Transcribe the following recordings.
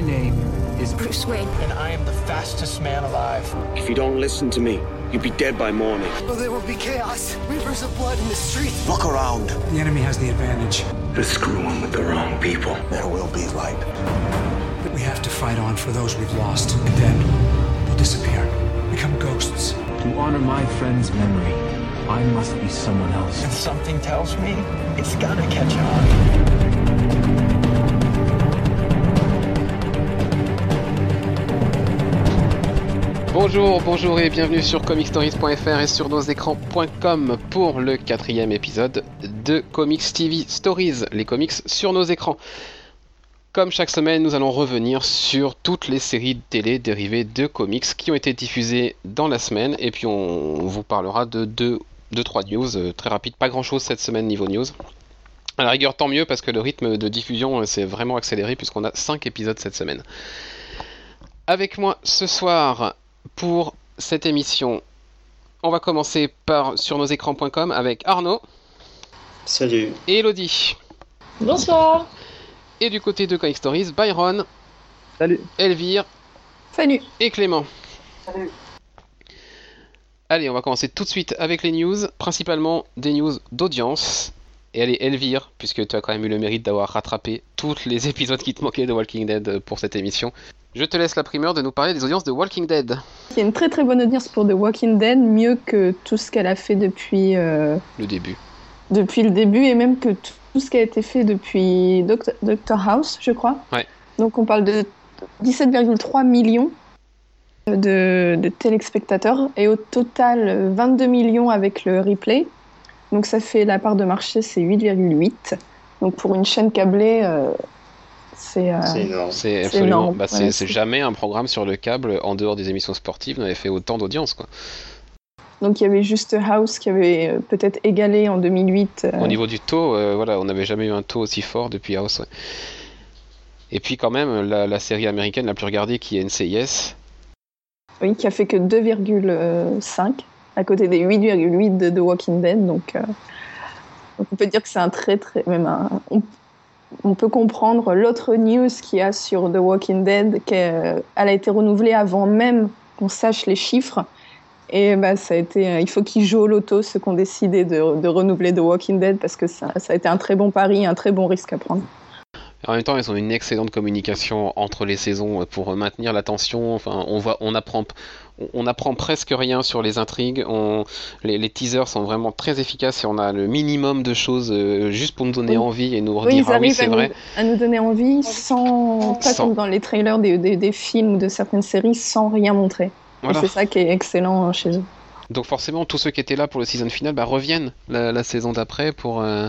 My name is Bruce Wayne. And I am the fastest man alive. If you don't listen to me, you'll be dead by morning. Oh, there will be chaos. Rivers of blood in the streets. Look around. the enemy has the advantage. They're screwing with the wrong people. There will be light. But we have to fight on for those we've lost, and then they'll disappear, become ghosts. To honor my friend's memory, I must be someone else. And something tells me it's gonna catch on. Bonjour, bonjour et bienvenue sur comicstories.fr et sur nos écrans.com pour le quatrième épisode de Comics TV Stories, les comics sur nos écrans. Comme chaque semaine, nous allons revenir sur toutes les séries de télé dérivées de comics qui ont été diffusées dans la semaine et puis on vous parlera de 2 deux, trois news euh, très rapides, pas grand chose cette semaine niveau news. À la rigueur, tant mieux parce que le rythme de diffusion euh, s'est vraiment accéléré puisqu'on a 5 épisodes cette semaine. Avec moi ce soir pour cette émission, on va commencer par sur nos écrans.com avec Arnaud Salut. et Elodie. Bonsoir. Et du côté de Comic Stories, Byron, Salut. Elvire Salut. et Clément. Allez, on va commencer tout de suite avec les news, principalement des news d'audience. Et allez, Elvire, puisque tu as quand même eu le mérite d'avoir rattrapé tous les épisodes qui te manquaient de Walking Dead pour cette émission. Je te laisse la primeur de nous parler des audiences de Walking Dead. Il y a une très très bonne audience pour The Walking Dead, mieux que tout ce qu'elle a fait depuis, euh, Le début. depuis le début et même que tout ce qui a été fait depuis Doctor, Doctor House, je crois. Ouais. Donc on parle de 17,3 millions de, de téléspectateurs et au total euh, 22 millions avec le replay. Donc ça fait la part de marché, c'est 8,8. Donc pour une chaîne câblée, euh, c'est... euh, C'est énorme. C'est absolument. énorme. bah, c'est Ouais, c'est c'est- jamais un programme sur le câble en dehors des émissions sportives n'avait fait autant d'audience. quoi. Donc il y avait juste House qui avait euh, peut-être égalé en 2008. euh, Au niveau du taux, euh, voilà, on n'avait jamais eu un taux aussi fort depuis House. ouais. Et puis quand même, la, la série américaine la plus regardée qui est NCIS, Oui, qui a fait que 2,5 à côté des 8,8 de The Walking Dead. Donc, euh, donc on peut dire que c'est un très très même un- on, on peut comprendre l'autre news qu'il y a sur The Walking Dead qu'elle elle a été renouvelée avant même qu'on sache les chiffres. Et bah, ça a été, euh, il faut qu'ils jouent au loto ceux qui ont décidé de, renouveler The Walking Dead parce que ça, ça a été un très bon pari, un très bon risque à prendre. En même temps, ils ont une excellente communication entre les saisons pour maintenir la tension. Enfin, on voit, on apprend, on- on apprend presque rien sur les intrigues. On, les, les teasers sont vraiment très efficaces et on a le minimum de choses euh, juste pour nous donner Oui. envie et nous Oui, redire ils ah oui c'est à, vrai. Nous, à nous donner envie sans, pas Sans. comme dans les trailers des, des, des films ou de certaines séries, sans rien montrer. Et. C'est ça qui est excellent euh, chez eux. Donc forcément, tous ceux qui étaient là pour le season final bah, reviennent la, la saison d'après pour euh,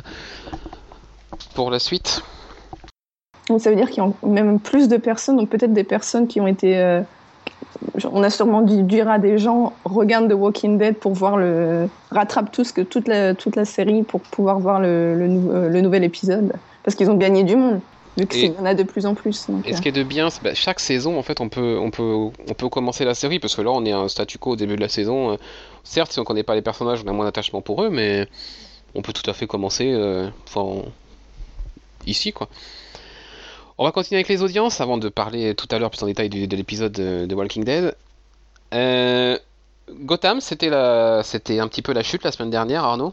pour la suite. Donc ça veut dire qu'il y a même plus de personnes, donc peut-être des personnes qui ont été. euh, on a sûrement dû dire à des gens regarde The Walking Dead pour voir le. rattrape tout ce que, toute, la, toute la série pour pouvoir voir le, le, nou- euh, le nouvel épisode. Parce qu'ils ont gagné du monde, vu qu'il y en a de plus en plus. donc, Et ce euh, qui est de bien, bah, chaque saison, en fait, on peut, on, peut, on peut commencer la série, parce que là, on est à un statu quo au début de la saison. Euh, Certes, si on connaît pas les personnages, on a moins d'attachement pour eux, mais on peut tout à fait commencer euh, enfin, ici, quoi. On va continuer avec les audiences, avant de parler tout à l'heure plus en détail de l'épisode de, de Walking Dead. Euh, Gotham, c'était la, c'était un petit peu la chute la semaine dernière, Arnaud?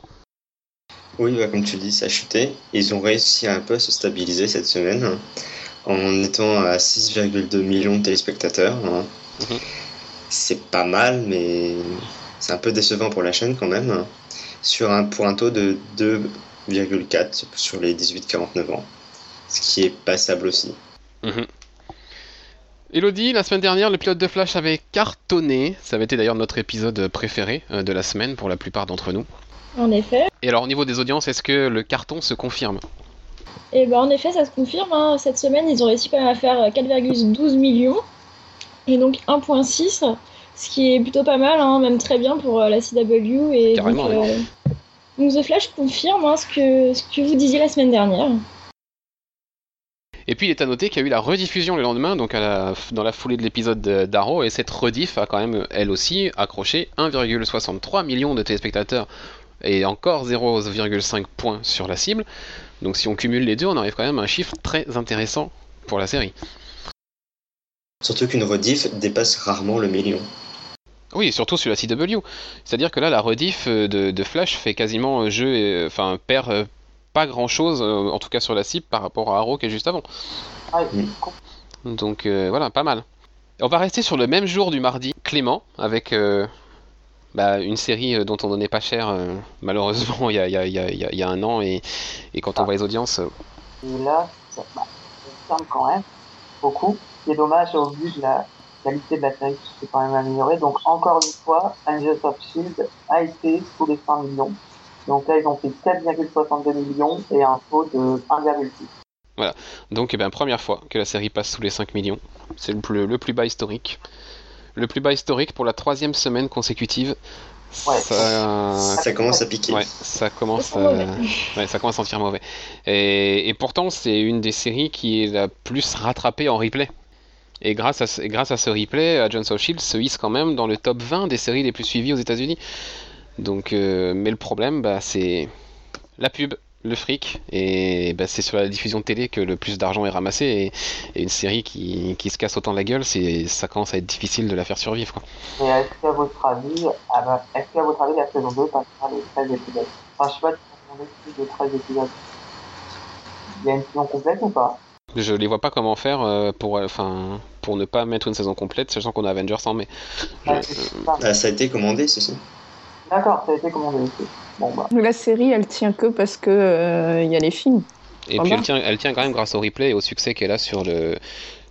Oui, bah, comme tu dis, ça a chuté. Ils ont réussi un peu à se stabiliser cette semaine en étant à 6,2 millions de téléspectateurs. hein. Mhm. C'est pas mal, mais c'est un peu décevant pour la chaîne quand même. Sur un, pour un taux de 2,4 sur les 18-49 ans. Ce qui est passable aussi. Mhm. Elodie, la semaine dernière, le pilote de Flash avait cartonné. Ça avait été d'ailleurs notre épisode préféré euh, de la semaine pour la plupart d'entre nous. En effet. Et alors, au niveau des audiences, est-ce que le carton se confirme? Et ben en effet, ça se confirme. hein. Cette semaine, ils ont réussi quand même à faire 4,12 millions. Et donc 1,6. Ce qui est plutôt pas mal, hein, même très bien pour euh, la CW. Et Carrément, donc, euh, donc The Flash confirme hein, ce, que, ce que vous disiez la semaine dernière. Et puis, il est à noter qu'il y a eu la rediffusion le lendemain, donc à la- dans la foulée de l'épisode de- d'Arrow, et cette rediff a quand même, elle aussi, accroché 1,63 million de téléspectateurs et encore 0,5 points sur la cible. Donc, si on cumule les deux, on arrive quand même à un chiffre très intéressant pour la série. Surtout qu'une rediff dépasse rarement le million. Oui, surtout sur la CW. C'est-à-dire que là, la rediff euh, de, de Flash fait quasiment euh, jeu, et, enfin, perd pas grand-chose, euh, en tout cas sur la cible, par rapport à Arrow qui est juste avant. Ouais, Mm. Donc euh, voilà, pas mal. On va rester sur le même jour du mardi, Clément, avec euh, bah, une série dont on donnait pas cher, euh, malheureusement, il y a, il y a- il y a- y a- il y a un an, et, et quand on voit les audiences, euh, Et là, ça, bah, ça me semble quand même beaucoup. C'est dommage au vu de la qualité de la série qui s'est quand même améliorée. Donc, encore une fois, Angels of Shield a été sous les 5 millions. Donc là, ils ont fait 4,62 millions et un taux de 1,6. donc eh ben, première fois que la série passe sous les 5 millions. C'est le plus, le plus bas historique. Le plus bas historique pour la troisième semaine consécutive. Ouais. Ça, Ça commence à piquer. Ouais, ça commence, euh, ouais, ça commence à sentir mauvais. Et, et pourtant, c'est une des séries qui est la plus rattrapée en replay. Et grâce à, ce- et grâce à ce replay, Agents of Shield se hisse quand même dans le top 20 des séries les plus suivies aux États-Unis. Donc, euh, mais le problème, bah, c'est la pub, le fric, et bah, c'est sur la diffusion de télé que le plus d'argent est ramassé. Et, et une série qui, qui se casse autant la gueule, c'est, ça commence à être difficile de la faire survivre. Quoi. Et est-ce qu'à votre avis, ah bah, est-ce qu'à votre avis, la saison 2 passera les 13 épisodes? Enfin, je sais pas si vous avez plus de 13 épisodes. Il y a une saison complète ou pas? Je les vois pas comment faire euh, pour, enfin, pour ne pas mettre une saison complète, sachant qu'on a Avengers en mai. Je- Ah. Ah, ça a été commandé, c'est ça? D'accord, ça a été commandé aussi. Bon, bah, La série, elle tient que parce que euh, il y a les films. Et Voilà. puis elle tient, elle tient quand même grâce au replay et au succès qu'elle a sur le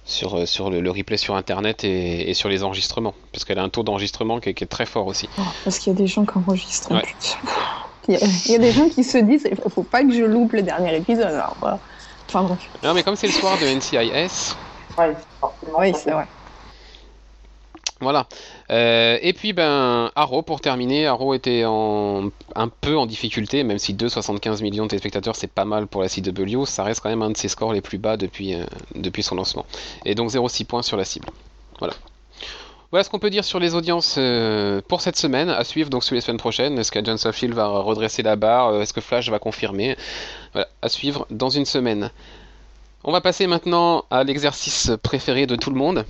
sur, euh, sur le, le replay sur internet et, et sur les enregistrements. Parce qu'elle a un taux d'enregistrement qui, est- qui est très fort aussi. Oh, parce qu'il y a des gens qui enregistrent. Ouais. Il, y a, il y a des gens qui se disent il faut pas que je loupe le dernier épisode. Alors, voilà. Enfin bref. Non mais comme c'est le soir de NCIS, ouais, forcément. Oui, c'est vrai. Voilà. Euh, et puis ben Arrow pour terminer, Arrow était un peu en difficulté, même si 2,75 millions de téléspectateurs c'est pas mal pour la CW, ça reste quand même un de ses scores les plus bas depuis, euh, son lancement. Et donc 0,6 points sur la cible. Voilà. Voilà ce qu'on peut dire sur les audiences euh, pour cette semaine, à suivre donc sur les semaines prochaines. Est-ce qu'Agents of Shield va redresser la barre? Est-ce que Flash va confirmer? Voilà, à suivre dans une semaine. On va passer maintenant à l'exercice préféré de tout le monde.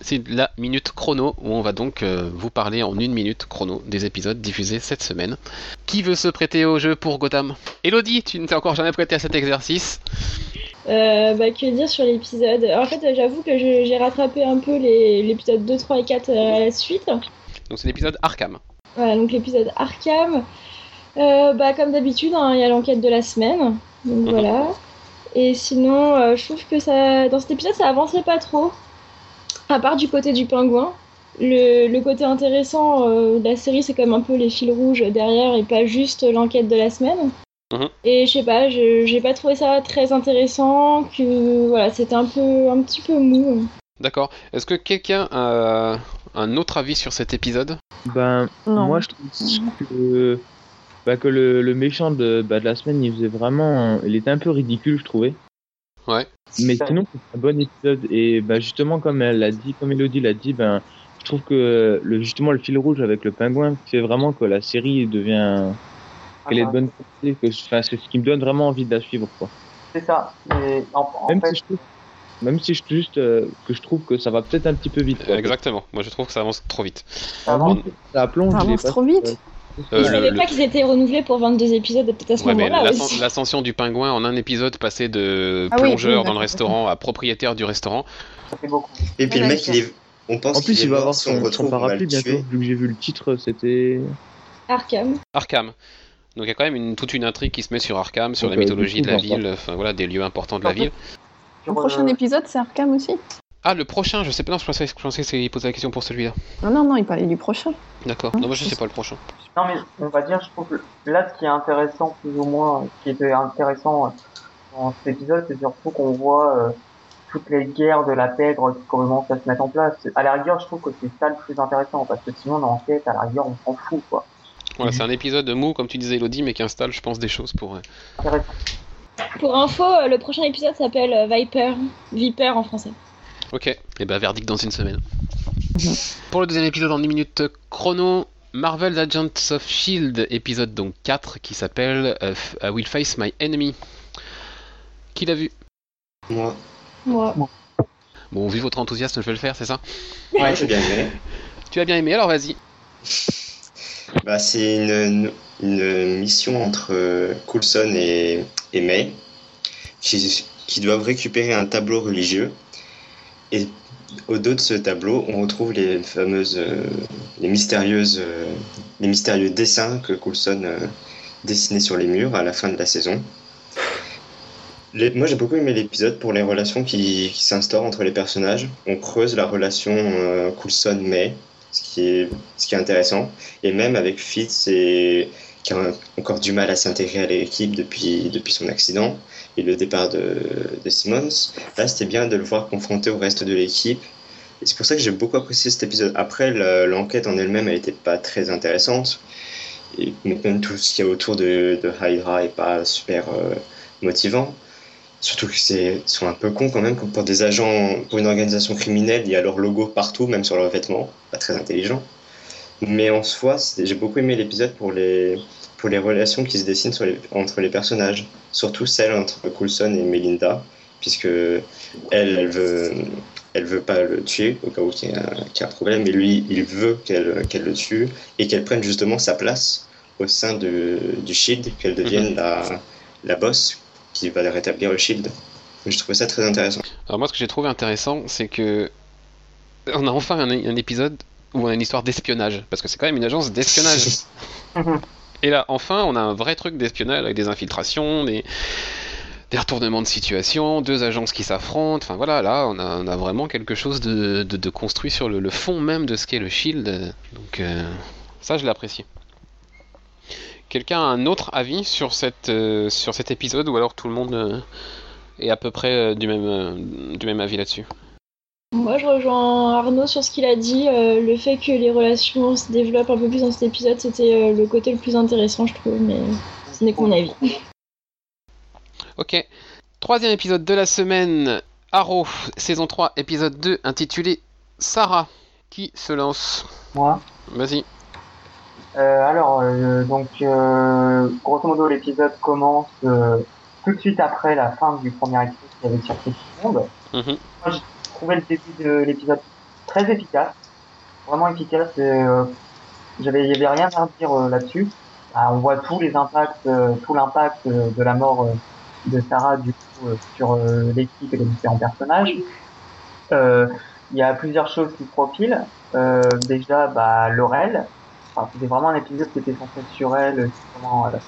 C'est la minute chrono où on va donc euh, vous parler en une minute chrono des épisodes diffusés cette semaine. Qui veut se prêter au jeu pour Gotham? Elodie, tu ne t'es encore jamais prêté à cet exercice? Euh, bah, que dire sur l'épisode? En fait, euh, j'avoue que j'ai rattrapé un peu l'épisode 2, 3 et 4 à la suite. Donc c'est l'épisode Arkham. Voilà, donc l'épisode Arkham. Euh, bah, comme d'habitude, hein, il y a l'enquête de la semaine. Donc Mhm. voilà. Et sinon, je trouve que ça, dans cet épisode, ça avançait pas trop. À part du côté du pingouin. Le, le côté intéressant euh, de la série, c'est quand même un peu les fils rouges derrière et pas juste l'enquête de la semaine. Mhm. Et je sais pas, je- j'ai pas trouvé ça très intéressant. Que voilà, c'était un peu, un petit peu mou. D'accord. Est-ce que quelqu'un a un autre avis sur cet épisode? Ben, Non. moi je trouve que, bah, que le, le méchant de, bah, de la semaine, il faisait vraiment. Il était un peu ridicule, je trouvais. Ouais. Mais sinon, c'est un bon épisode. Et bah, justement, comme elle l'a dit, comme Elodie l'a dit, ben, je trouve que le, justement le fil rouge avec le pingouin fait vraiment que la série devient. qu'elle est de bonne qualité. Que, c'est ce qui me donne vraiment envie de la suivre. Quoi. C'est ça. Mais en, en Même, fait, si je trouve, même si je, juste, euh, que je trouve que ça va peut-être un petit peu vite. Quoi. Exactement. Moi je trouve que ça avance trop vite. Ça plonge, Ça il est avance pas- trop vite. Euh, je le- savais le- pas qu'ils étaient renouvelés pour 22 épisodes, peut-être à ce Ouais, moment-là l'ascension du pingouin en un épisode passé de Ah plongeur oui, dans le restaurant à propriétaire du restaurant. ça fait beaucoup. Et puis Ouais, le mec, d'accord. il est... on pense En plus, il va avoir son, son parapluie bientôt. Vu que j'ai vu le titre, c'était. Arkham. Arkham. Donc il y a quand même une, toute une intrigue qui se met sur Arkham, sur Donc, la euh, mythologie de la ville, enfin voilà, des lieux importants de la ville. Le prochain épisode, c'est Arkham aussi Ah, le prochain, je sais pas, non, je pensais, je pensais qu'il posait la question pour celui-là. Non, non, non, il parlait du prochain. D'accord. Non, moi je sais pas le prochain. Non, mais on va dire, je trouve que là, ce qui est intéressant, plus ou moins, ce qui était intéressant euh, dans cet épisode, c'est surtout qu'on voit euh, toutes les guerres de la pègre qui commencent à se mettre en place. À la rigueur, je trouve que c'est ça le plus intéressant, parce que sinon, dans l'enquête, à la rigueur, on s'en fout, quoi. Voilà, c'est un épisode mou, comme tu disais Elodie, mais qui installe, je pense, des choses pour. euh, Intéressant. Pour info, le prochain épisode s'appelle Viper. Viper en français. Ok, et ben verdict dans une semaine. Pour le deuxième épisode en 10 minutes chrono, Marvel's Agents of Shield, épisode donc 4, qui s'appelle euh, F- I Will Face My Enemy. Qui l'a vu? Moi, Moi. Bon, vu votre enthousiasme, je vais le faire, c'est ça? Ouais, j'ai bien aimé. Tu as bien aimé, alors vas-y. Bah, c'est une, une mission entre euh, Coulson et, et May qui, qui doivent récupérer un tableau religieux. Et au dos de ce tableau, on retrouve les fameuses, euh, les mystérieuses, euh, les mystérieux dessins que Coulson euh, dessinait sur les murs à la fin de la saison. Moi, j'ai beaucoup aimé l'épisode pour les relations qui, s'instaurent entre les personnages. On creuse la relation Coulson-May, ce ce qui est intéressant. Et même avec Fitz, et, qui a encore du mal à s'intégrer à l'équipe depuis, depuis son accident et le départ de, de Simmons. Là, c'était bien de le voir confronté au reste de l'équipe. Et c'est pour ça que j'ai beaucoup apprécié cet épisode. Après, le- l'enquête en elle-même, elle n'était pas très intéressante. Et même tout ce qu'il y a autour de, de Hydra n'est pas super euh, motivant. Surtout que c'est sont un peu cons quand même, pour des agents, pour une organisation criminelle, il y a leur logo partout, même sur leurs vêtements. Pas très intelligent. Mais en soi, j'ai beaucoup aimé l'épisode pour les, pour les relations qui se dessinent sur les- entre les personnages. Surtout celle entre Coulson et Melinda, puisque elle, elle veut, elle veut pas le tuer au cas où il y a, qu'il y a un problème, mais lui, il veut qu'elle qu'elle le tue et qu'elle prenne justement sa place au sein de, du Shield, qu'elle devienne la, la boss qui va rétablir le Shield. Je trouvais ça très intéressant. Alors moi, ce que j'ai trouvé intéressant, c'est que on a enfin un, un épisode où on a une histoire d'espionnage, parce que c'est quand même une agence d'espionnage. Et là, enfin, on a un vrai truc d'espionnage avec des infiltrations, des, des retournements de situation, deux agences qui s'affrontent. Enfin voilà, là, on a, on a vraiment quelque chose de, de- de construit sur le, le fond même de ce qu'est le Shield. Donc euh, ça, je l'ai apprécié. Quelqu'un a un autre avis sur, cette, euh, sur cet épisode, ou alors tout le monde euh, est à peu près du, même, du même avis là-dessus? Moi, je rejoins Arnaud sur ce qu'il a dit. euh, le fait que les relations se développent un peu plus dans cet épisode, c'était euh, le côté le plus intéressant, je trouve, mais ce n'est que mon avis. Ok. Troisième épisode de la semaine. Arrow, saison 3, épisode 2, intitulé Sarah. Qui se lance? Moi? Vas-y. Euh, alors, euh, donc, euh, grosso modo, l'épisode commence euh, tout de suite après la fin du premier épisode qui avait surpris tout le monde. Mhm. Moi, trouvé le début de l'épisode très efficace, vraiment efficace. Euh, j'avais, il avait rien à dire euh, là-dessus. Ah, on voit tous les impacts, euh, tout l'impact euh, de la mort de Sarah du coup sur l'équipe et les différents personnages. Il y a plusieurs choses qui se profilent. Déjà, bah, Laurel. Enfin, c'était vraiment un épisode qui était centré sur elle, comment elle,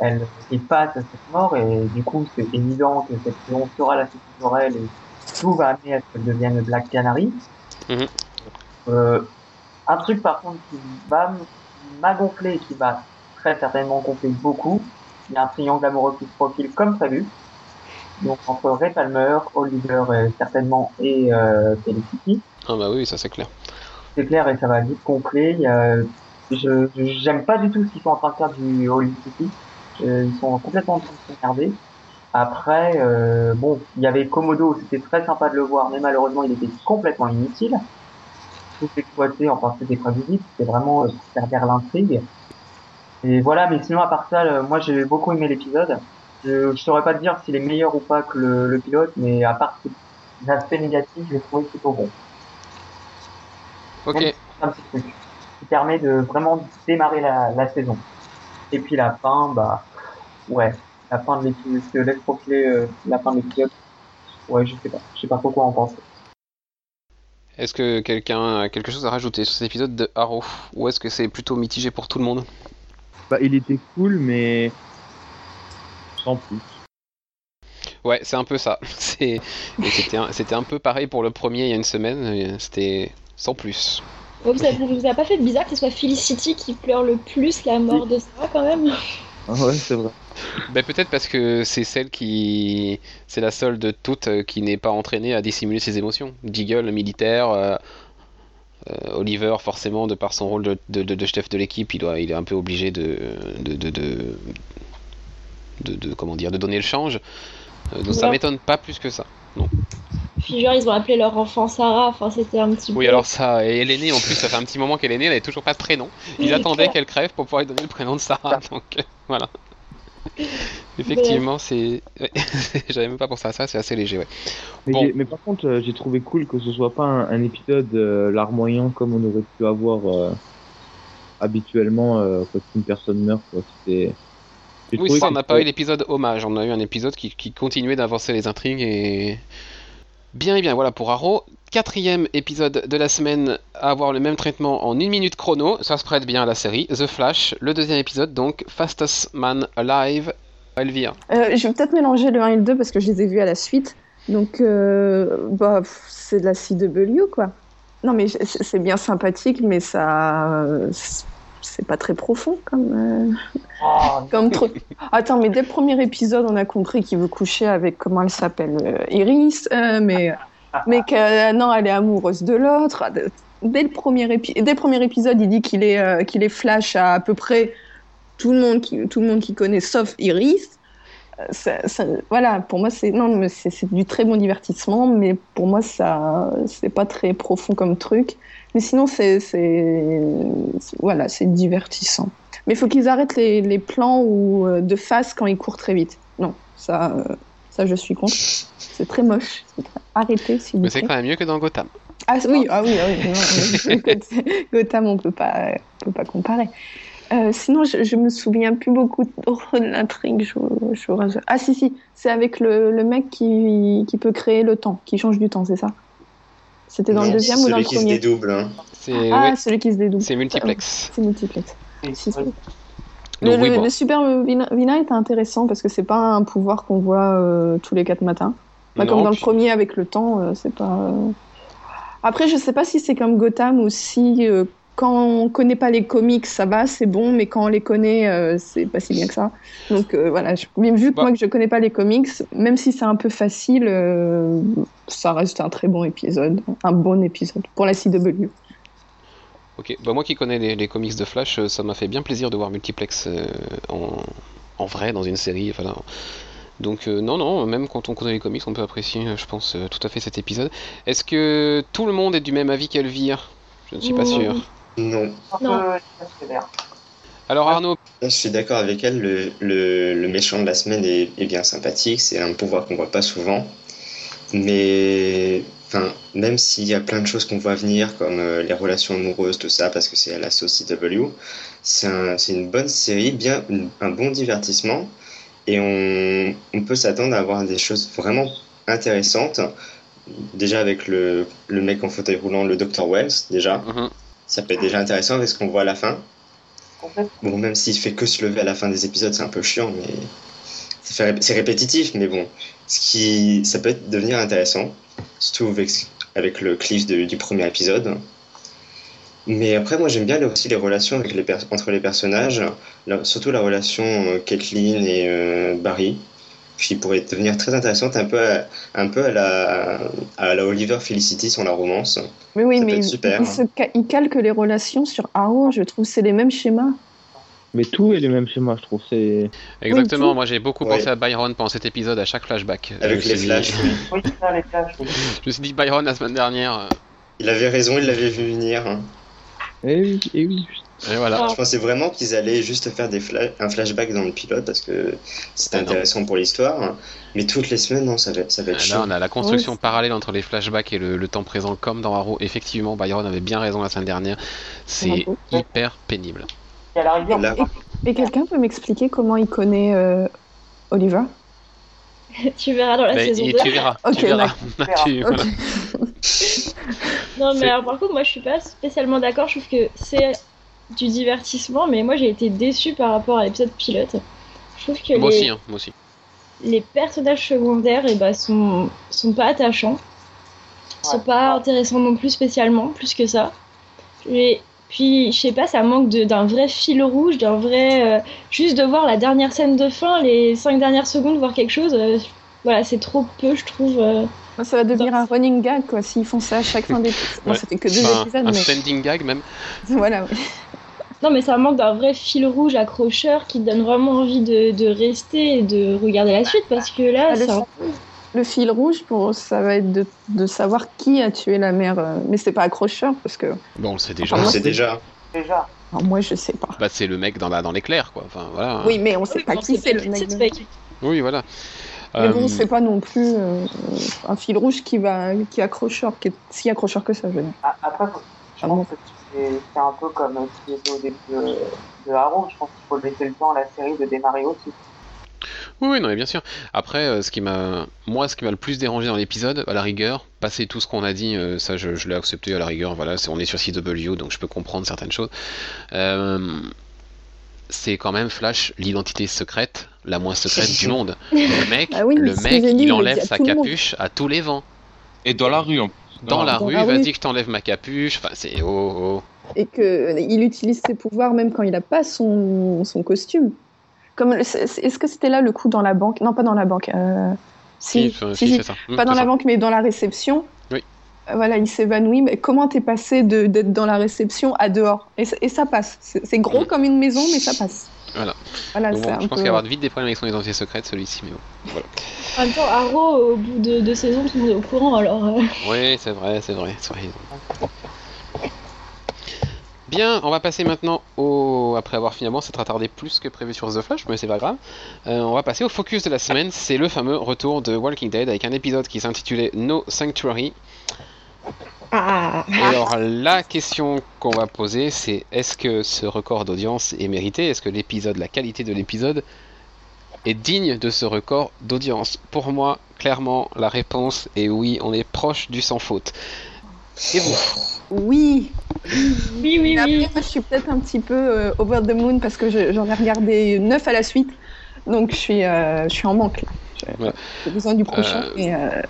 elle est face à cette mort et du coup c'est évident que cette saison sera la saison de Laurel et tout va amener à ce qu'elle devienne Black Canary. Mhm. Euh, un truc par contre qui va m'a gonflé et qui va très certainement gonfler beaucoup, il y a un triangle amoureux qui se profile comme prévu. Donc entre Ray Palmer, Oliver euh, certainement et euh, Felicity. Ah bah oui, ça c'est clair. C'est clair et ça va vite gonfler. A- je j'aime pas du tout ce qu'ils sont en train de faire du Holy City. Euh, Ils sont complètement en train de s'énerver. Après, euh, bon, il y avait Komodo, c'était très sympa de le voir, mais malheureusement, il était complètement inutile. Tout exploité, enfin, c'était prévisible, c'était vraiment euh, pour faire taire l'intrigue. Et voilà, mais sinon, à part ça, euh, moi, j'ai beaucoup aimé l'épisode. Je, je saurais pas te dire s'il est meilleur ou pas que le, le pilote, mais à part ces aspects négatifs, je l'ai trouvé plutôt bon. Ok. Un petit truc qui permet de vraiment démarrer la, la saison. Et puis la fin, bah, ouais, la fin de l'épisode, ce que laisse profiler euh, la fin de l'épisode, ouais, je sais pas, je sais pas trop quoi en penser. Est-ce que quelqu'un a quelque chose à rajouter sur cet épisode de Arrow Ou est-ce que c'est plutôt mitigé pour tout le monde? Bah, il était cool, mais sans plus. Ouais, c'est un peu ça. C'était un, c'était un peu pareil pour le premier il y a une semaine. euh, C'était sans plus. Vous, avez, vous avez pas fait bizarre que ce soit Felicity qui pleure le plus la mort de Sarah quand même? ouais, c'est vrai. Ben peut-être parce que c'est celle qui, c'est la seule de toutes euh, qui n'est pas entraînée à dissimuler ses émotions. Deagle, le militaire, euh, euh, Oliver forcément de par son rôle de, de, de- de chef de l'équipe, il doit, il est un peu obligé de, de, de, de, de- de- comment dire, de donner le change. Euh, donc ça Ouais. m'étonne pas plus que ça. Non. Puis genre, ils ont appelé leur enfant Sarah, enfin c'était un petit Oui, peu... alors ça, et elle est née en plus, ça fait un petit moment qu'elle est née, elle n'avait toujours pas de prénom. Ils Oui, attendaient qu'elle crève pour pouvoir lui donner le prénom de Sarah, donc euh, voilà. Effectivement, c'est. ouais. J'avais même pas pensé à ça, c'est assez léger, ouais. Mais, Bon. mais par contre, euh, j'ai trouvé cool que ce soit pas un, un épisode euh, larmoyant comme on aurait pu avoir euh, habituellement euh, quand une personne meurt. Quoi. C'était. Oui, ça, on n'a pas eu l'épisode hommage, on a eu un épisode qui, qui continuait d'avancer les intrigues et. Bien et bien, voilà pour Arrow. Quatrième épisode de la semaine à avoir le même traitement en une minute chrono, ça se prête bien à la série. The Flash, le deuxième épisode, donc Fastest Man Alive, Elvire. Euh, je vais peut-être mélanger le 1 et le 2 parce que je les ai vus à la suite. Donc, euh, bah, c'est de la CW, quoi. Non, mais c'est bien sympathique, mais ça. C'est pas très profond comme, euh, Oh, comme truc. Attends, mais dès le premier épisode, on a compris qu'il veut coucher avec, comment elle s'appelle euh, Iris, euh, mais, mais que non, elle est amoureuse de l'autre. Dès le, premier épi- dès le premier épisode, il dit qu'il est, qu'il est flash à à peu près tout le monde qui, tout le monde qui connaît, sauf Iris. Ça- ça- voilà, pour moi, c'est non, c'est du très bon divertissement, mais pour moi, ça, c'est pas très profond comme truc. Mais sinon, c'est, voilà, c'est divertissant. Mais il faut qu'ils arrêtent les, les plans où, euh, de face quand ils courent très vite. Non, ça, euh, ça, je suis contre. C'est très moche. Très- Arrêtez, s'il vous Mais c'est plaît. quand même mieux que dans Gotham. Ah oui, ah oui, ah oui. non, Gotham, on peut pas, on peut pas comparer. Euh, sinon, je, je me souviens plus beaucoup de l'intrigue. Je, je- Ah si, si, c'est avec le, le mec qui, qui peut créer le temps, qui change du temps, c'est ça? C'était dans Non, le deuxième ou dans celui le qui se premier dédouble. Hein. C'est Ah, ouais, celui qui se dédouble. c'est multiplex. C'est multiplex. oui, oui. Le, Donc, oui, le- bon. le super Vina est intéressant parce que c'est pas un pouvoir qu'on voit euh, tous les quatre matins. Non, comme dans le premier avec le temps, euh, c'est pas. euh. Après, je sais pas si c'est comme Gotham ou si euh, quand on connaît pas les comics, ça va, c'est bon, mais quand on les connaît, euh, c'est pas si bien que ça. Donc euh, voilà, je- même vu que Bah. moi que je connais pas les comics, même si c'est un peu facile, euh, ça reste un très bon épisode, un bon épisode pour la CW. Ok, bah moi qui connais les, les comics de Flash, ça m'a fait bien plaisir de voir Multiplex euh, en, en vrai dans une série. Enfin, là. donc euh, non, non, même quand on connaît les comics, on peut apprécier, je pense, euh, tout à fait cet épisode. Est-ce que tout le monde est du même avis qu'Elvire? Je ne suis pas sûr. Non. Non. Alors Arnaud, Je suis d'accord avec elle, le, le, le méchant de la semaine est, est bien sympathique, c'est un pouvoir qu'on voit pas souvent. Mais enfin, même s'il y a plein de choses qu'on voit venir, comme euh, les relations amoureuses, tout ça, parce que c'est à la sauce CW, c'est un, c'est une bonne série, bien, un bon divertissement, et on, on peut s'attendre à avoir des choses vraiment intéressantes. Déjà avec le, le mec en fauteuil roulant, le Dr. Wells, déjà, Mhm. Ça peut être déjà intéressant avec ce qu'on voit à la fin. Bon, même s'il fait que se lever à la fin des épisodes, c'est un peu chiant, mais c'est répétitif, mais bon, ce qui, ça peut être devenir intéressant, surtout avec, avec le cliff de- du premier épisode. Mais après, moi, j'aime bien aussi les relations avec les pers- entre les personnages, surtout la relation euh, Caitlyn et euh, Barry, qui pourrait devenir très intéressante, un peu à, un peu à la, à la Oliver Felicity sur la romance. Mais oui, Ça mais être il, super, il se ca- il calque les relations sur Arrow, je trouve que c'est les mêmes schémas. Mais tout est le même schéma, je trouve. C'est. exactement, moi j'ai beaucoup Ouais. pensé à Byron pendant cet épisode, à chaque flashback. Avec les flashs. Oui, les flashs. oui. je me suis dit Byron la semaine dernière, euh, Il avait raison, il l'avait vu venir. hein. Eh oui, eh oui. Et voilà. Je pensais vraiment qu'ils allaient juste faire des fla- un flashback dans le pilote parce que c'était Ah intéressant pour l'histoire. Mais toutes les semaines, non, ça va, ça va être Là, chiant. on a la construction parallèle entre les flashbacks et le, le temps présent, comme dans Arrow. Effectivement, Byron avait bien raison la semaine dernière. C'est hyper pénible. Et Là, Et quelqu'un peut m'expliquer comment il connaît euh, Oliver? Tu verras dans la Mais saison et 2. tu verras. Ok, tu verras. Tu- Ok. voilà. Non, mais alors, par contre, moi, je suis pas spécialement d'accord. Je trouve que c'est du divertissement, mais moi, j'ai été déçue par rapport à l'épisode pilote. Je trouve que Moi les, aussi, hein, moi aussi. les personnages secondaires eh ben, sont, sont pas attachants. sont Ouais. pas intéressants non plus spécialement, plus que ça. Et puis, je sais pas, ça manque de- d'un vrai fil rouge, d'un vrai. euh, juste de voir la dernière scène de fin, les cinq dernières secondes, voir quelque chose. euh, voilà, c'est trop peu, je trouve. euh. Ça va devenir un running gag, quoi, s'ils font ça à chaque fin d'épisode. Bon, Ouais. c'était que deux Enfin, épisodes, un mais standing gag même. voilà. ouais. Non, mais ça manque d'un vrai fil rouge accrocheur qui donne vraiment envie de, de rester et de regarder la suite parce que là, Ah, le, c'est un- le fil rouge, pour, ça va être de, de savoir qui a tué la mère. euh, Mais c'est pas accrocheur, parce que Bon, on le sait déjà. Enfin, on sait déjà. déjà. Alors, moi, je sais pas. Bah, c'est le mec dans la dans l'éclair, quoi. Enfin, voilà. Oui, mais on sait Oui, pas on qui sait c'est pas le qui mec. de-. Oui, voilà. Mais bon, Euh, c'est pas non plus euh, un fil rouge qui va qui est accrocheur, qui est si accrocheur que ça, je veux dire. A- Après, faut- je pense bon que c'est un peu comme ce qui était au début de, de Arrow. Je pense qu'il faut laisser le temps à la série de démarrer aussi. Oui, oui, non, mais bien sûr. Après, euh, ce qui m'a, moi, ce qui m'a le plus dérangé dans l'épisode, à la rigueur, passer tout ce qu'on a dit, euh, ça, je, je l'ai accepté à la rigueur. Voilà, c'est, on est sur CW, donc je peux comprendre certaines choses. Euh, c'est quand même Flash, l'identité secrète, la moins secrète du monde. Le mec, Ah oui, le mec, il enlève sa capuche à tous les vents. Et dans la rue, en plus. Dans la Dans rue, vas-y que je t'enlève ma capuche. Enfin, c'est oh, oh. Et qu'il utilise ses pouvoirs même quand il n'a pas son, son costume. Comme Est-ce que c'était là le coup dans la banque? Non, pas dans la banque. euh, Si, Si, si, si, si. c'est ça. Hum, Pas dans c'est la ça. banque, mais dans la réception. Oui. Euh, Voilà, il s'évanouit. Mais comment t'es passé de- d'être dans la réception à dehors? Et, ça- et ça passe. C'est gros Mhm. comme une maison, mais ça passe. Voilà. Voilà, Donc c'est bon, un je pense peu- qu'il va y avoir vite des problèmes avec son identité secrète, celui-ci, mais bon. Voilà. En même temps, Arrow, au bout de deux saisons, tout le monde est au courant, alors... euh, Oui, c'est vrai, c'est vrai. c'est vrai. Bien, on va passer maintenant au. Après avoir finalement s'être attardé plus que prévu sur The Flash, mais c'est pas grave. Euh, on va passer au focus de la semaine. C'est le fameux retour de Walking Dead avec un épisode qui s'intitulait No Sanctuary. Ah alors, la question qu'on va poser, c'est est-ce que ce record d'audience est mérité? Est-ce que l'épisode, la qualité de l'épisode est digne de ce record d'audience? Pour moi, clairement, la réponse est oui, on est proche du sans faute. Et vous? Oui. Oui, oui, oui. après, moi, je suis peut-être un petit peu euh, over the moon parce que je- j'en ai regardé neuf à la suite. Donc, je suis, euh, je suis en manque. Voilà. J'ai besoin du prochain. Euh, Et, euh,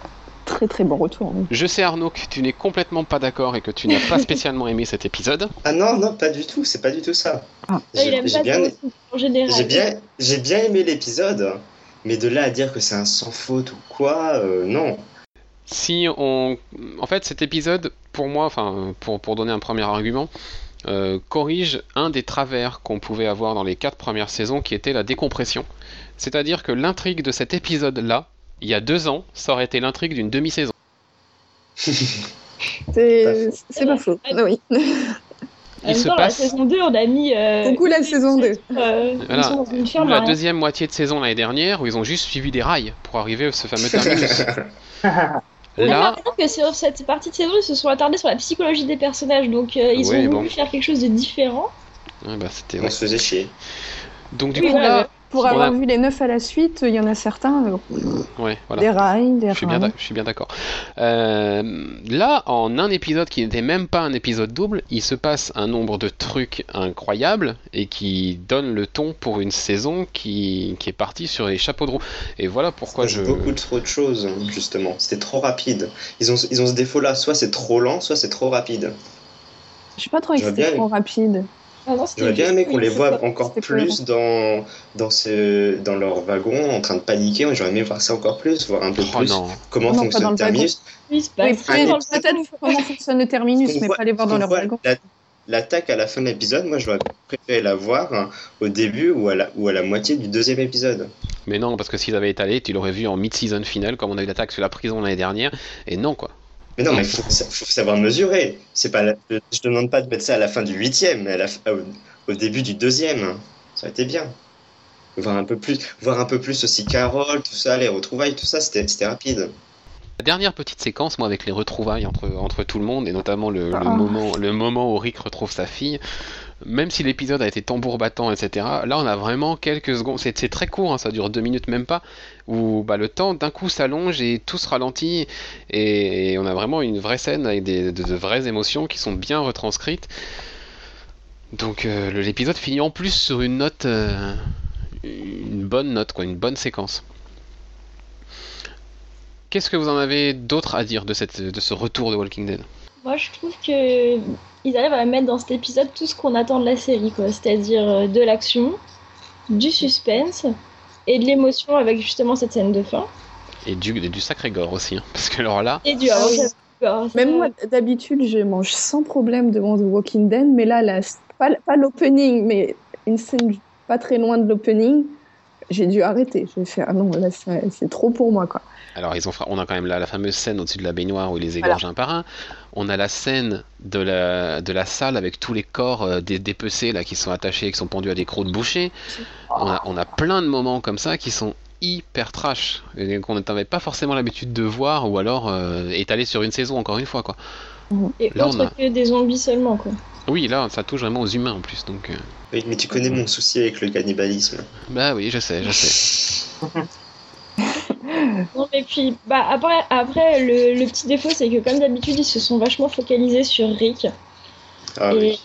très, très bon retour. oui. Je sais Arnaud que tu n'es complètement pas d'accord et que tu n'as pas spécialement aimé cet épisode. Ah non, non, pas du tout, c'est pas du tout ça. Ah, J'ai bien, bien aimé l'épisode, mais de là à dire que c'est un sans faute ou quoi, euh, non. Si on, en fait, cet épisode, pour moi, enfin, pour, pour donner un premier argument, euh, corrige un des travers qu'on pouvait avoir dans les quatre premières saisons, qui était la décompression. C'est-à-dire que l'intrigue de cet épisode-là, il y a deux ans, ça aurait été l'intrigue d'une demi-saison. C'est c'est pas faux. Oui. En même Il se temps, la passe saison 2, on a mis... euh, Beaucoup la saison 2. euh, Voilà. ferme, la hein. deuxième moitié de saison l'année dernière, où ils ont juste suivi des rails pour arriver à ce fameux terminus. Là, que sur cette partie de saison, ils se sont attardés sur la psychologie des personnages, donc euh, ils Oui, ont bon. voulu faire quelque chose de différent. ouais, bah, c'était. On se faisait chier. Donc du Oui, coup voilà, là, Pour avoir a- vu les neuf à la suite, il y en a certains, euh, ouais, voilà. des rails, des Je suis bien, rails. je suis bien d'accord. Euh, là, en un épisode qui n'était même pas un épisode double, il se passe un nombre de trucs incroyables et qui donne le ton pour une saison qui, qui est partie sur les chapeaux de roue. Et voilà pourquoi je. beaucoup trop de choses, justement. C'était trop rapide. Ils ont, ils ont ce défaut-là, soit c'est trop lent, soit c'est trop rapide. Je suis pas trop bien- trop rapide. J'aurais bien aimé qu'on les voit encore plus dans, dans, ce, dans leur wagon en train de paniquer. J'aurais aimé voir ça encore plus, voir un peu Oh plus non. comment Non, fonctionne le terminus. Oui, peut-être comment fonctionne le terminus, mais voit- pas les voir dans leur wagon. la- L'attaque à la fin de l'épisode, moi j'aurais préféré la voir hein, au début ou à, la, ou à la moitié du deuxième épisode. Mais non, parce que s'ils avaient étalé, tu l'aurais vu en mid-season finale, comme on a eu l'attaque sur la prison l'année dernière. Et non, quoi. Mais non, mais faut, faut savoir mesurer. C'est pas la- je ne demande pas de mettre ça à la fin du huitième, mais à la, fin- au, au début du deuxième. Ça aurait été bien. Voir un peu plus, voir un peu plus aussi Carole, tout ça, les retrouvailles, tout ça, c'était c'était rapide. La dernière petite séquence, moi, avec les retrouvailles entre, entre tout le monde, et notamment le, le Ah. moment, le moment où Rick retrouve sa fille, même si l'épisode a été tambour battant, etc., là, on a vraiment quelques secondes, c'est très court, hein, ça dure deux minutes même pas, où bah, le temps d'un coup s'allonge et tout se ralentit, et, on a vraiment une vraie scène avec des, de, vraies émotions qui sont bien retranscrites. Donc euh, l'épisode finit en plus sur une note, euh, une bonne note, quoi, une bonne séquence. Qu'est-ce que vous en avez d'autre à dire de, cette, de ce retour de Walking Dead? Moi, je trouve que ils arrivent à mettre dans cet épisode tout ce qu'on attend de la série, quoi. C'est-à-dire euh, de l'action, du suspense et de l'émotion avec justement cette scène de fin. Et du, et du sacré gore aussi, hein, parce que alors là, Et du Ah oui. ça- Même moi, d'habitude, je mange sans problème devant The Walking Dead, mais là, pas, pas l'opening, mais une scène pas très loin de l'opening, j'ai dû arrêter. J'ai fait ah non, là c'est trop pour moi quoi. Alors, ils ont, on a quand même la, la fameuse scène au-dessus de la baignoire où ils les égorgent un par un. On a la scène de la, de la salle avec tous les corps euh, des dépecés là, qui sont attachés et qui sont pendus à des crocs de boucher. On a, on a plein de moments comme ça qui sont hyper trash et qu'on n'avait pas forcément l'habitude de voir ou alors euh, étalés sur une saison encore une fois quoi. Et Là, on autre a- que des zombies seulement, quoi. Oui, là ça touche vraiment aux humains en plus donc. euh, Oui, mais tu connais mon souci avec le cannibalisme. Bah oui, je sais, je sais. Non, mais puis, bah, après, après le, le petit défaut, c'est que comme d'habitude, ils se sont vachement focalisés sur Rick. Ah et,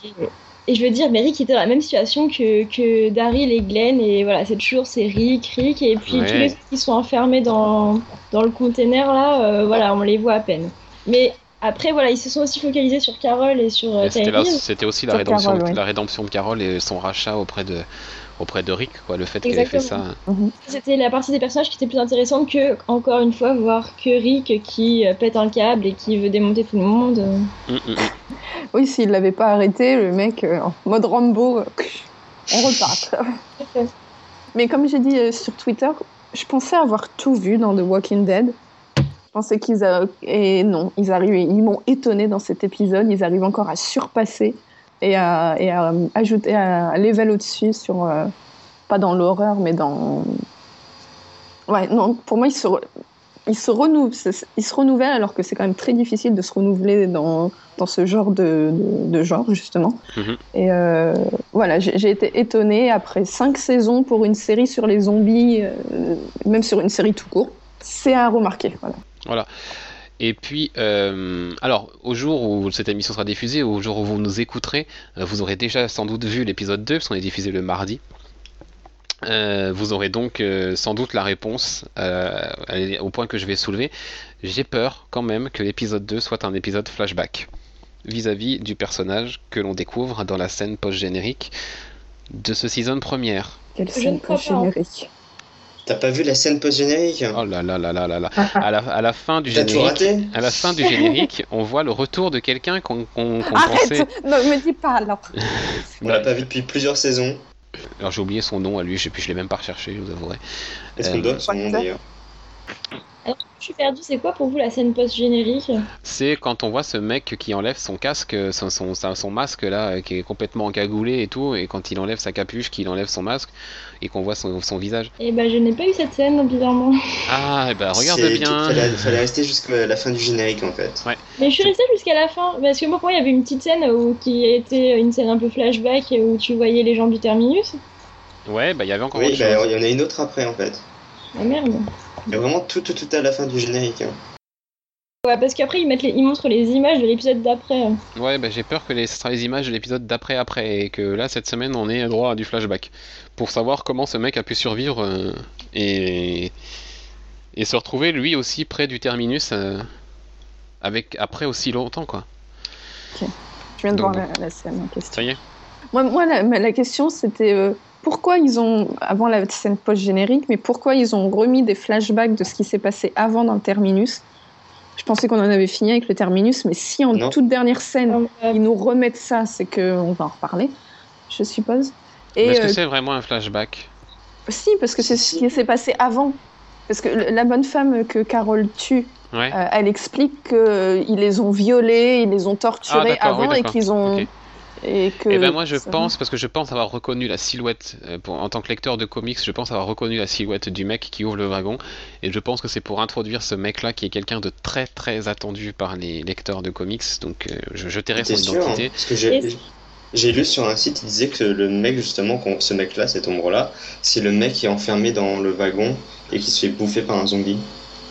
et je veux dire, mais Rick était dans la même situation que, que Daryl et Glenn, et voilà, c'est toujours c'est Rick, Rick, et puis Ouais. tous les autres qui sont enfermés dans, dans le container là, euh, voilà, on les voit à peine. Mais après, voilà, ils se sont aussi focalisés sur Carol et sur euh, C'était aussi la rédemption, Carol, ouais. la rédemption de Carole et son rachat auprès de, auprès de Rick, quoi. Le fait qu'elle ait fait ça. Exactement. C'était la partie des personnages qui était plus intéressante que, encore une fois, voir que Rick qui euh, pète un câble et qui veut démonter tout le monde. Hum, hum, hum. Oui, s'il l'avait pas arrêté, le mec euh, en mode Rambo, on repart. Mais comme j'ai dit euh, sur Twitter, je pensais avoir tout vu dans The Walking Dead. Je pensais qu'ils a... et non, ils arrivent, ils m'ont étonné dans cet épisode. Ils arrivent encore à surpasser et à, et à euh, ajouter un level au-dessus sur euh, pas dans l'horreur, mais dans ouais non pour moi ils se re- ils se renouvelent, c'est- ils se renouvellent alors que c'est quand même très difficile de se renouveler dans dans ce genre de, de, de genre justement. Mhm. Et euh, voilà, j'ai j'ai été étonnée après cinq saisons pour une série sur les zombies, euh, même sur une série tout court. C'est à remarquer. Voilà. Voilà. Et puis, euh, alors, au jour où cette émission sera diffusée, au jour où vous nous écouterez, euh, vous aurez déjà sans doute vu l'épisode 2, parce qu'on est diffusé le mardi. Euh, vous aurez donc euh, sans doute la réponse euh, au point que je vais soulever. J'ai peur quand même que l'épisode 2 soit un épisode flashback vis-à-vis du personnage que l'on découvre dans la scène post-générique de ce season première. Quelle scène ne crois pas, hein. générique. T'as pas vu la scène post-générique? Oh là là là là là là. À la, à la fin du T'as tout générique, raté? à la fin du générique, on voit le retour de quelqu'un qu'on qu'on- qu'on pensait. Arrête Ne me dis pas alors. On l'a pas vu depuis plusieurs saisons. Alors j'ai oublié son nom à lui, je sais plus, je l'ai même pas recherché, je vous avouerai. Est-ce qu'on Euh, donne son nom d'ailleurs? Alors, je suis perdue, c'est quoi pour vous la scène post-générique? C'est quand on voit ce mec qui enlève son casque, son, son, son- masque là, qui est complètement encagoulé et tout, et quand il enlève sa capuche, qu'il enlève son masque, et qu'on voit son, son visage. Eh ben, je n'ai pas eu cette scène, bizarrement. Ah, et bah regarde C'est- bien. Fallait, fallait rester jusqu'à la fin du générique en fait. Ouais. Mais je suis restée jusqu'à la fin, parce que moi, pour moi, il y avait une petite scène où, qui était une scène un peu flashback, où tu voyais les gens du terminus. Ouais, bah il y avait encore Oui, autre bah, chose. il y en a une autre après en fait. Ah merde. Il y a vraiment tout, tout, tout à la fin du générique. hein. Ouais, parce qu'après, ils, mettent les... ils montrent les images de l'épisode d'après. Ouais, bah j'ai peur que les, ce sera les images de l'épisode d'après après, et que là, cette semaine, on ait droit à du flashback. Pour savoir comment ce mec a pu survivre euh, et, et se retrouver lui aussi près du terminus euh, avec après aussi longtemps, quoi. Je viens de Donc, voir la, la scène en question. Ça y est Moi, moi la, ma- la question, c'était euh, pourquoi ils ont, avant la scène post-générique, mais pourquoi ils ont remis des flashbacks de ce qui s'est passé avant dans le terminus Je pensais qu'on en avait fini avec le terminus, mais si en Non. toute dernière scène, ils nous remettent ça, c'est qu'on va en reparler, je suppose. Est-ce que euh, c'est vraiment un flashback? Si, parce que c'est ce qui s'est passé avant. Parce que la bonne femme que Carole tue, Ouais. euh, elle explique qu'ils les ont violés, ils les ont torturés Ah, oui, avant et qu'ils ont. Et que. Eh ben moi je ça- pense, parce que je pense avoir reconnu la silhouette, euh, pour- en tant que lecteur de comics, je pense avoir reconnu la silhouette du mec qui ouvre le wagon, et je pense que c'est pour introduire ce mec-là qui est quelqu'un de très très attendu par les lecteurs de comics, donc euh, je, je tairai son hein identité. Parce que j'ai j'ai lu sur un site, il disait que le mec justement, qu'on- ce mec-là, cette ombre-là, c'est le mec qui est enfermé dans le wagon et qui se fait bouffer par un zombie.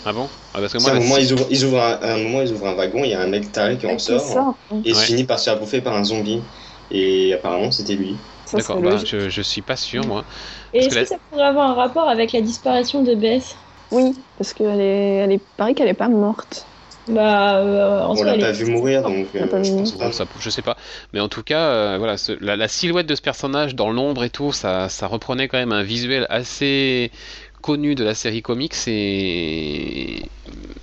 Ah bon? Ah, Parce que moi, à un moment, ils ouvrent, ils ouvrent un, à un moment, ils ouvrent un wagon, il y a un mec taré qui en Qui sort, sort. et il Ouais. finit par se faire bouffer par un zombie. Et apparemment, c'était lui. D'accord, bah, je, je suis pas sûr moi. Et Parce est-ce que que, la- ça pourrait avoir un rapport avec la disparition de Bess Oui, parce qu'elle est, elle est, paraît qu'elle est pas morte. Bah, euh, en On l'a pas est- vu mourir, donc euh, pas je pense Bon, pas. ça, je sais pas, mais en tout cas, euh, voilà, ce- la, la silhouette de ce personnage dans l'ombre et tout, ça, ça reprenait quand même un visuel assez connu de la série comics et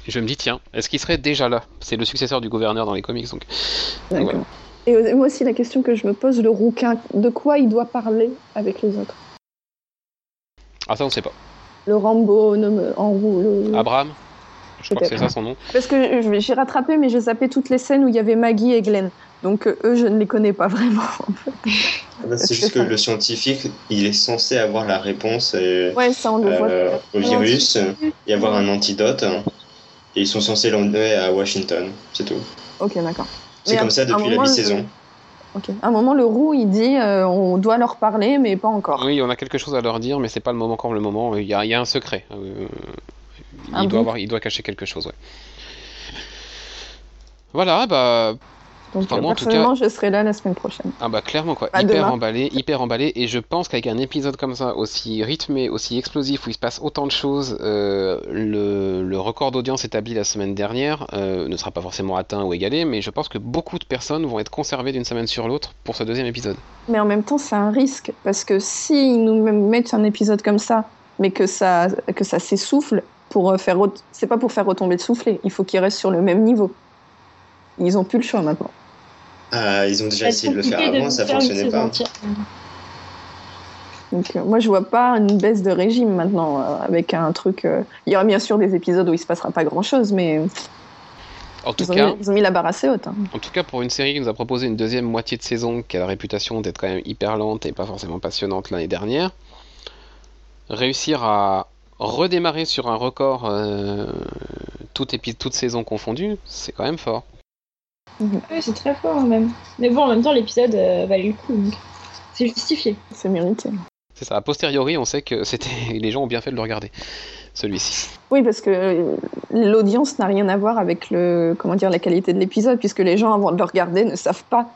je me dis tiens, est-ce qu'il serait déjà là? C'est le successeur du gouverneur dans les comics donc. Voilà. Et euh, moi aussi, la question que je me pose, le rouquin, de quoi il doit parler avec les autres? Ah, ça, on sait pas. Le Rambo nomme- en roue. le- Abraham? Je crois que c'est ça son nom. Parce que j'ai rattrapé, mais j'ai zappé toutes les scènes où il y avait Maggie et Glenn. Donc euh, eux, je ne les connais pas vraiment. Ah bah, C'est juste que le scientifique, il est censé avoir la réponse euh, Ouais, ça on le voit. euh, au virus et avoir un antidote. Et ils sont censés l'emmener à Washington, c'est tout. Ok, d'accord. C'est comme à- ça un depuis la mi-saison. Ok. À un moment, le roux, il dit euh, on doit leur parler, mais pas encore. Oui, on a quelque chose à leur dire, mais c'est pas le moment encore le moment. Il y a, il y a un secret. Euh, il, doit avoir, il doit cacher quelque chose, ouais. Voilà, bah. Donc Enfin, moi, en tout personnellement, je serai là la semaine prochaine. Ah bah clairement quoi, hyper demain. emballé, hyper emballé, et je pense qu'avec un épisode comme ça, aussi rythmé, aussi explosif, où il se passe autant de choses, euh, le, le record d'audience établi la semaine dernière euh, ne sera pas forcément atteint ou égalé, mais je pense que beaucoup de personnes vont être conservées d'une semaine sur l'autre pour ce deuxième épisode. Mais en même temps, c'est un risque parce que s'ils nous mettent un épisode comme ça, mais que ça, que ça s'essouffle, pour euh, faire, c'est pas pour faire retomber le soufflet. Il faut qu'ils restent sur le même niveau. Ils ont plus le choix maintenant. Ah, ils ont déjà essayé de le faire avant, ça fonctionnait pas. Donc euh, moi, je vois pas une baisse de régime maintenant euh, avec un truc. euh, Il y aura bien sûr des épisodes où il se passera pas grand chose, mais En tout ils ont, cas, mis, ils ont mis la barre assez haute. hein. en tout cas pour une série qui nous a proposé une deuxième moitié de saison qui a la réputation d'être quand même hyper lente et pas forcément passionnante l'année dernière, réussir à redémarrer sur un record euh, toute, épi- toute saison confondue, c'est quand même fort. Ouais, c'est très fort même. Mais bon, en même temps, l'épisode euh, valait le coup. donc C'est justifié. C'est mérité. C'est ça, a posteriori, on sait que c'était les gens ont bien fait de le regarder, celui-ci. Oui, parce que euh, l'audience n'a rien à voir avec le, comment dire, la qualité de l'épisode, puisque les gens, avant de le regarder, ne savent pas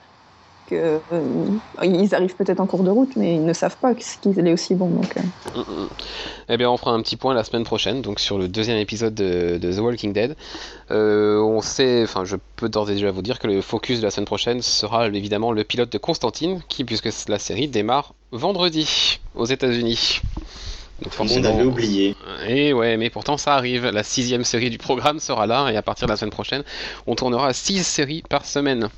que. euh, ils arrivent peut-être en cours de route, mais ils ne savent pas qu'il est aussi bon. Donc, euh, Mm, mm. Eh bien, on fera un petit point la semaine prochaine, donc sur le deuxième épisode de, de The Walking Dead. Euh, on sait, enfin, je peux d'ores et déjà vous dire que le focus de la semaine prochaine sera évidemment le pilote de Constantine, qui, puisque la série démarre vendredi aux États-Unis. Donc On avait oublié. Et ouais, mais pourtant ça arrive. La sixième série du programme sera là, et à partir de la semaine prochaine, on tournera six séries par semaine.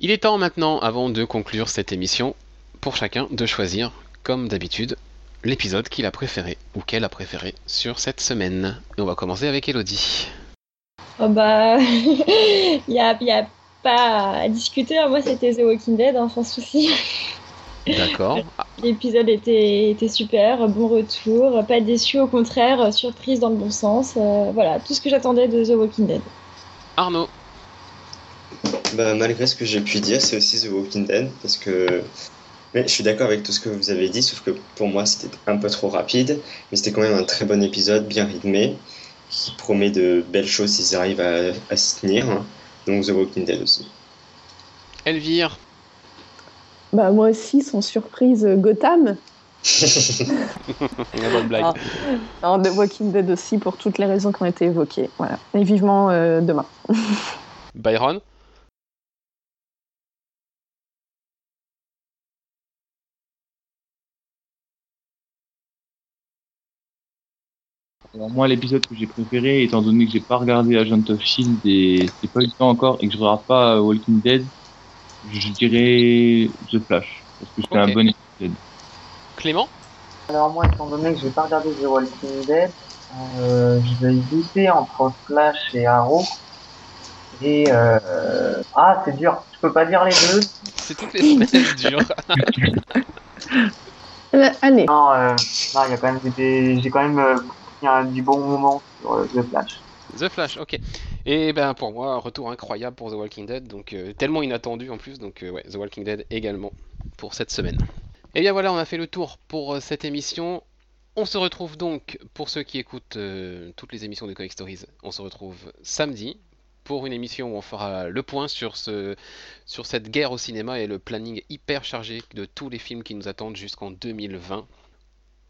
Il est temps maintenant, avant de conclure cette émission, pour chacun de choisir, comme d'habitude, l'épisode qu'il a préféré ou qu'elle a préféré sur cette semaine. Et on va commencer avec Elodie. Oh bah, il y a, y a pas à discuter. hein. Moi, c'était The Walking Dead, hein, sans souci. D'accord. L'épisode était, était super, bon retour, pas déçu, au contraire, surprise dans le bon sens. Euh, voilà, tout ce que j'attendais de The Walking Dead. Arnaud. Bah, malgré ce que j'ai pu dire, c'est aussi The Walking Dead, parce que mais je suis d'accord avec tout ce que vous avez dit, sauf que pour moi c'était un peu trop rapide, mais c'était quand même un très bon épisode, bien rythmé, qui promet de belles choses s'ils arrivent à, à s'y tenir. Donc The Walking Dead aussi. Elvire. bah, moi aussi, sans surprise, Gotham. La bonne blague. Ah. Alors, The Walking Dead aussi, pour toutes les raisons qui ont été évoquées. Voilà. Et vivement euh, demain. Byron. Alors moi, l'épisode que j'ai préféré, étant donné que j'ai pas regardé Agent of Shield et c'est pas eu le temps encore et que je regarde pas euh, Walking Dead, je dirais The Flash parce que c'était un bon épisode. Clément? Alors moi, étant donné que j'ai pas regardé The Walking Dead, euh, je vais hésiter entre Flash et Arrow. Et euh... ah, c'est dur. Je peux pas dire les deux. C'est toutes les semaines dur. Euh, allez. Non, euh, non, il y a quand même des, j'ai quand même euh, un du bon moment sur euh, The Flash. The Flash, ok. Et ben pour moi, un retour incroyable pour The Walking Dead, donc euh, tellement inattendu en plus, donc euh, The Walking Dead également pour cette semaine. Et bien voilà, on a fait le tour pour cette émission. On se retrouve donc, pour ceux qui écoutent toutes les émissions de Comic Stories, on se retrouve samedi pour une émission où on fera le point sur, ce, sur cette guerre au cinéma et le planning hyper chargé de tous les films qui nous attendent jusqu'en 2020.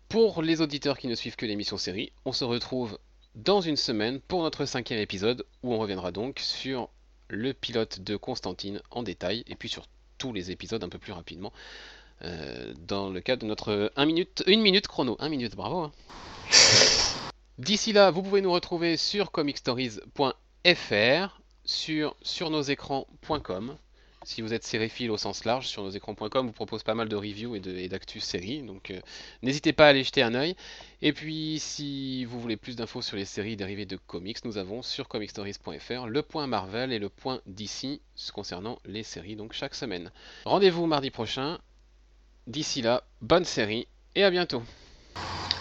Pour les auditeurs qui ne suivent que l'émission série, on se retrouve dans une semaine pour notre cinquième épisode où on reviendra donc sur le pilote de Constantine en détail et puis sur tous les épisodes un peu plus rapidement euh, dans le cadre de notre 1 minute, minute chrono. 1 minute, bravo. hein. D'ici là, vous pouvez nous retrouver sur comicstories.fr, sur surnosécrans.com, si vous êtes sériephile au sens large, sur nosécrans.com, vous propose pas mal de reviews et d'actus séries, donc euh, n'hésitez pas à aller jeter un œil. Et puis, si vous voulez plus d'infos sur les séries dérivées de comics, nous avons sur comicstories.fr le point Marvel et le point DC concernant les séries, donc chaque semaine. Rendez-vous mardi prochain. D'ici là, bonne série et à bientôt.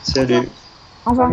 Salut. Au revoir.